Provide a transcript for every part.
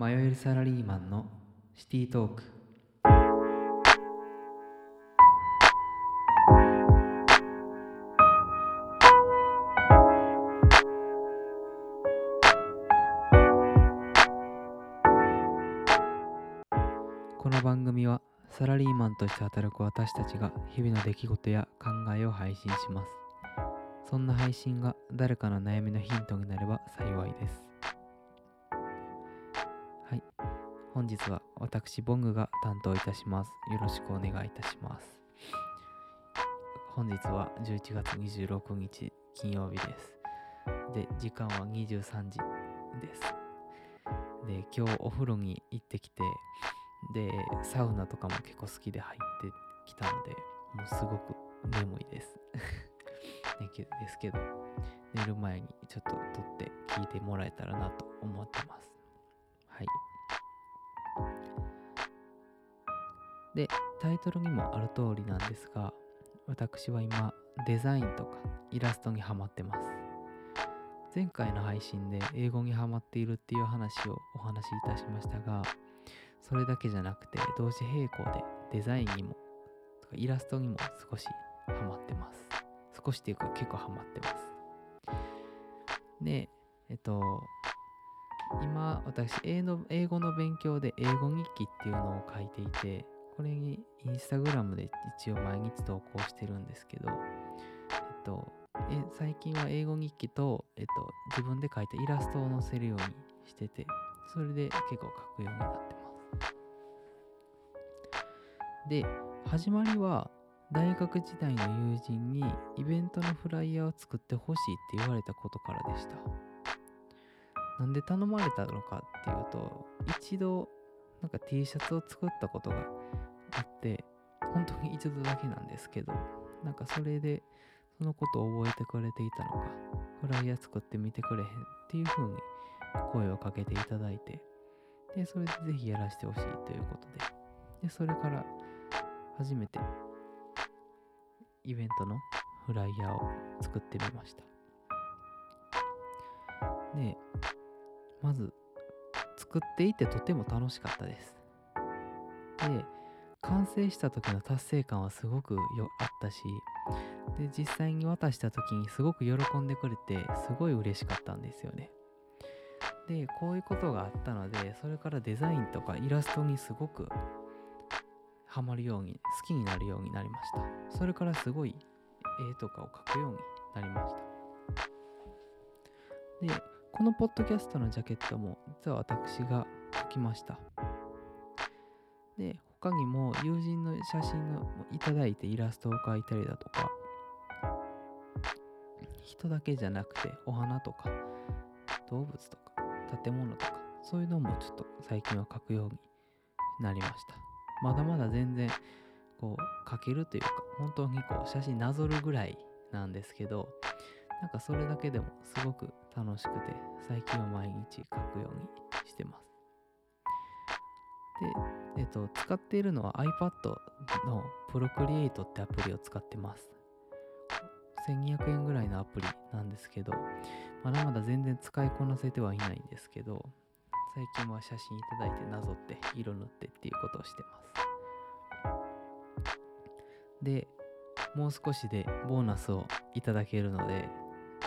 迷えるサラリーマンのシティトーク。この番組はサラリーマンとして働く私たちが日々の出来事や考えを配信します。そんな配信が誰かの悩みのヒントになれば幸いです。本日は私ボングが担当いたします。よろしくお願いいたします。本日は11月26日金曜日です。で時間は23時です。で今日お風呂に行ってきてでサウナとかも結構好きで入ってきたのでもうすごく眠いです。ですけど寝る前にちょっと撮って聞いてもらえたらなと思ってます。はい。でタイトルにもある通りなんですが私は今デザインとかイラストにハマってます。前回の配信で英語にハマっているっていう話をお話しいたしましたがそれだけじゃなくて同時並行でデザインにもとかイラストにも少しハマってます。少しっていうか結構ハマってます。でえっと今私英の英語の勉強で英語日記っていうのを書いていてこれにインスタグラムで一応毎日投稿してるんですけどえっとえ最近は英語日記と、えっと、自分で描いたイラストを載せるようにしててそれで結構書くようになってます。で始まりは大学時代の友人にイベントのフライヤーを作ってほしいって言われたことからでした。なんで頼まれたのかっていうと一度なんか T シャツを作ったことがあって本当に一度だけなんですけどなんかそれでそのことを覚えてくれていたのかフライヤー作ってみてくれへんっていう風に声をかけていただいてでそれでぜひやらせてほしいということで。でそれから初めてイベントのフライヤーを作ってみました。でまず作っていてとても楽しかったです。で完成した時の達成感はすごくよあったしで実際に渡した時にすごく喜んでくれてすごい嬉しかったんですよね。でこういうことがあったのでそれからデザインとかイラストにすごくハマるように好きになるようになりました。それからすごい絵とかを描くようになりました。でこのポッドキャストのジャケットも実は私が描きました。で他にも友人の写真をいただいてイラストを描いたりだとか人だけじゃなくてお花とか動物とか建物とかそういうのもちょっと最近は描くようになりました。まだまだ全然こう描けるというか本当にこう写真なぞるぐらいなんですけどなんかそれだけでもすごく楽しくて最近は毎日描くようにしてます。で、えっと、使っているのは iPad の Procreate ってアプリを使ってます。1200円ぐらいのアプリなんですけどまだまだ全然使いこなせてはいないんですけど最近は写真いただいてなぞって色塗ってっていうことをしてます。でもう少しでボーナスをいただけるので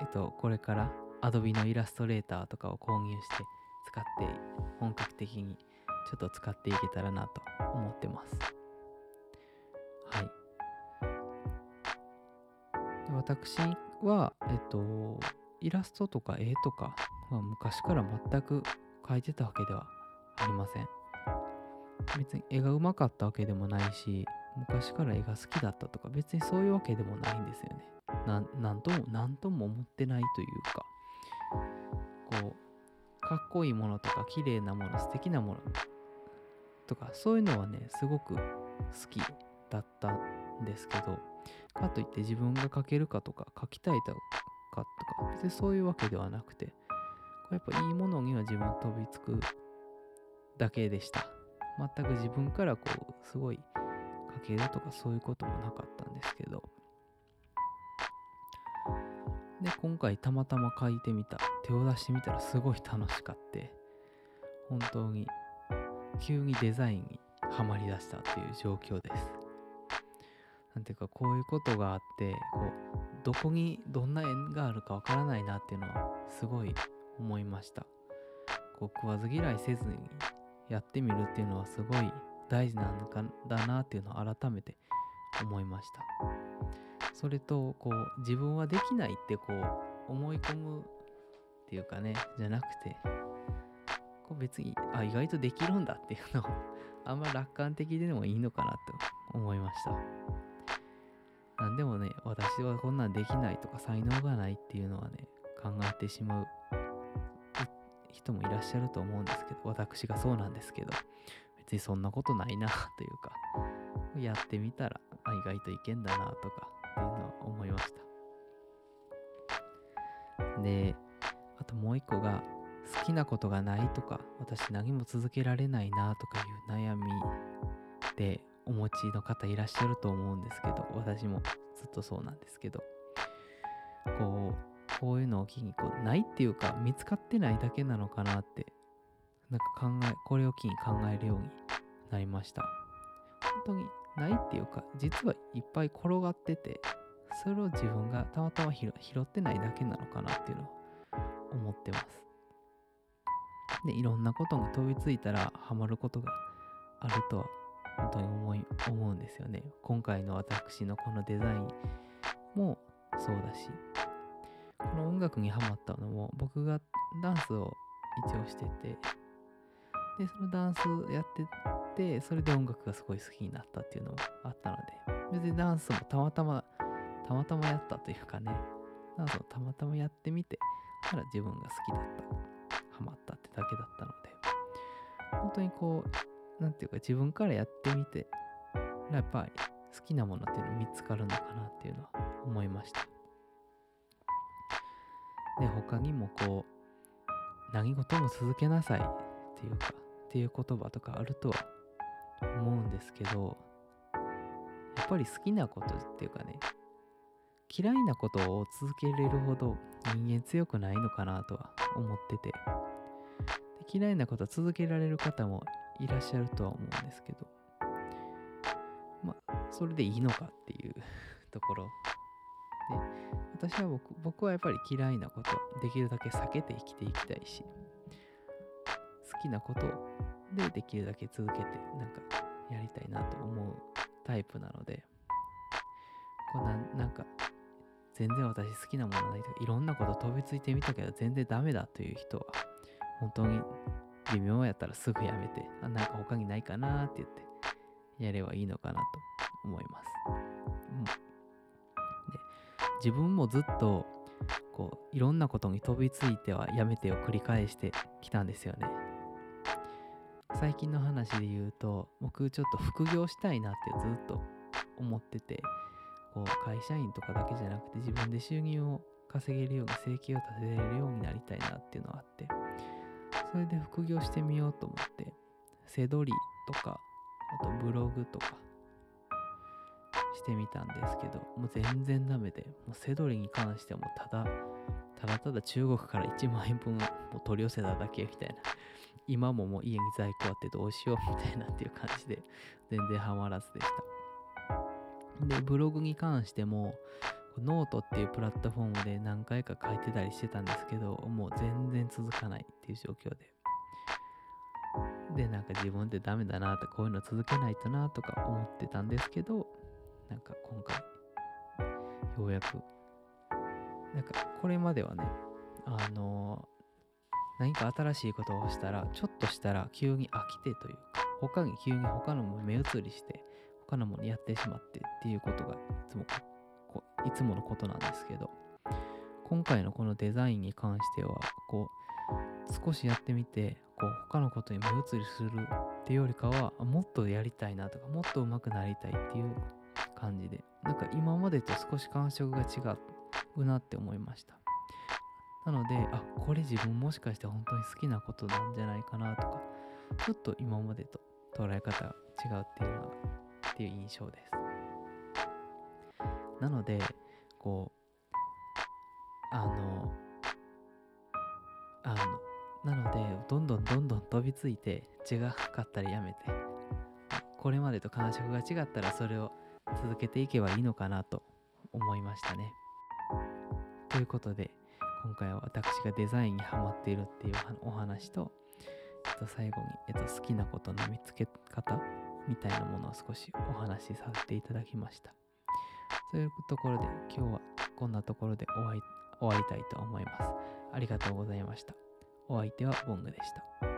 えっとこれから Adobe のイラストレーターとかを購入して使って本格的にちょっと使っていけたらなと思ってます。はい。私はえっとイラストとか絵とかは昔から全く描いてたわけではありません。別に絵がうまかったわけでもないし昔から絵が好きだったとか別にそういうわけでもないんですよね。ななんとも何とも思ってないというか。こうかっこいいものとか綺麗なもの素敵なものとかそういうのはねすごく好きだったんですけどかといって自分が描けるかとか描きたいかとか別にそういうわけではなくてこうやっぱいいものには自分飛びつくだけでした。全く自分からこうすごい描けるとかそういうこともなかったんですけどで今回たまたま描いてみた手を出してみたらすごい楽しかって本当に急にデザインにはまりだしたっていう状況です。なんていうかこういうことがあってこうどこにどんな縁があるかわからないなっていうのはすごい思いました。こう食わず嫌いせずにやってみるっていうのはすごい大事なのかだなっていうのを改めて思いました。それとこう自分はできないってこう思い込むっていうかねじゃなくてこう別にあ意外とできるんだっていうのをあんま楽観的でもいいのかなと思いました。なんでもね私はこんなんできないとか才能がないっていうのはね考えてしまう人もいらっしゃると思うんですけど私がそうなんですけど別にそんなことないなというかやってみたら意外といけんだなとかっていうのは思いました。であともう一個が好きなことがないとか私何も続けられないなとかいう悩みでお持ちの方いらっしゃると思うんですけど私もずっとそうなんですけど。こうこういうのを機にこうないっていうか見つかってないだけなのかなってなんか考えこれを機に考えるようになりました。本当にないっていうか実はいっぱい転がっててそれを自分がたまたま拾ってないだけなのかなっていうのを思ってます。でいろんなことに飛びついたらハマることがあるとは本当に思い思うんですよね。今回の私のこのデザインもそうだし。この音楽にハマったのも僕がダンスを一応しててでそのダンスやっててそれで音楽がすごい好きになったっていうのもあったので。別にダンスもたまたまたまたまやったというかね。ダンスをたまたまやってみてたら自分が好きだったハマったってだけだったので。本当にこう何て言うか自分からやってみてやっぱり好きなものっていうの見つかるのかなっていうのは思いました。で他にもこう何事も続けなさいっていうかっていう言葉とかあるとは思うんですけどやっぱり好きなことっていうかね嫌いなことを続けれるほど人間強くないのかなとは思ってて嫌いなこと続けられる方もいらっしゃるとは思うんですけどまあそれでいいのかっていうところ。で私は僕僕はやっぱり嫌いなことできるだけ避けて生きていきたいし好きなことをでできるだけ続けてなんかやりたいなと思うタイプなのでこうななんか全然私好きなものないとかいろんなこと飛びついてみたけど全然ダメだという人は本当に微妙やったらすぐやめてあなんか他にないかなって言ってやればいいのかなと思います、うん、で自分もずっとこういろんなことに飛びついてはやめてを繰り返してきたんですよね。最近の話で言うと僕ちょっと副業したいなってずっと思っててこう会社員とかだけじゃなくて自分で収入を稼げるように生計を立てれるようになりたいなっていうのがあってそれで副業してみようと思って背取りとかあとブログとかしてみたんですけどもう全然ダメでもう背取りに関してもただただただ中国から1万円分もう取り寄せただけみたいな。今ももう家に在庫あってどうしようみたいなっていう感じで全然ハマらずでした。で、ブログに関してもノートっていうプラットフォームで何回か書いてたりしてたんですけどもう全然続かないっていう状況で。で、なんか自分でダメだなとこういうの続けないとなとか思ってたんですけどなんか今回ようやくなんかこれまではねあの何か新しいことをしたら、ちょっとしたら急に飽きてというか、他に急に他のも目移りして、他のものやってしまってっていうことがいつもこいつものことなんですけど、今回のこのデザインに関しては、こう、少しやってみて、こう、他のことに目移りするっていうよりかは、もっとやりたいなとか、もっと上手くなりたいっていう感じで、なんか今までと少し感触が違うなって思いました。なので、あ、これ自分もしかして本当に好きなことなんじゃないかなとか、ちょっと今までと捉え方が違うっていうのが、っていう印象です。なので、こう、あの、あの、なのでどんどんどんどん飛びついて違かったらやめてこれまでと感触が違ったらそれを続けていけばいいのかなと思いましたねということで今回は私がデザインにハマっているっていうお話と、えっと、最後に、えっと、好きなことの見つけ方みたいなものを少しお話しさせていただきました。というところで今日はこんなところで終わり終わりたいと思います。ありがとうございました。お相手はボングでした。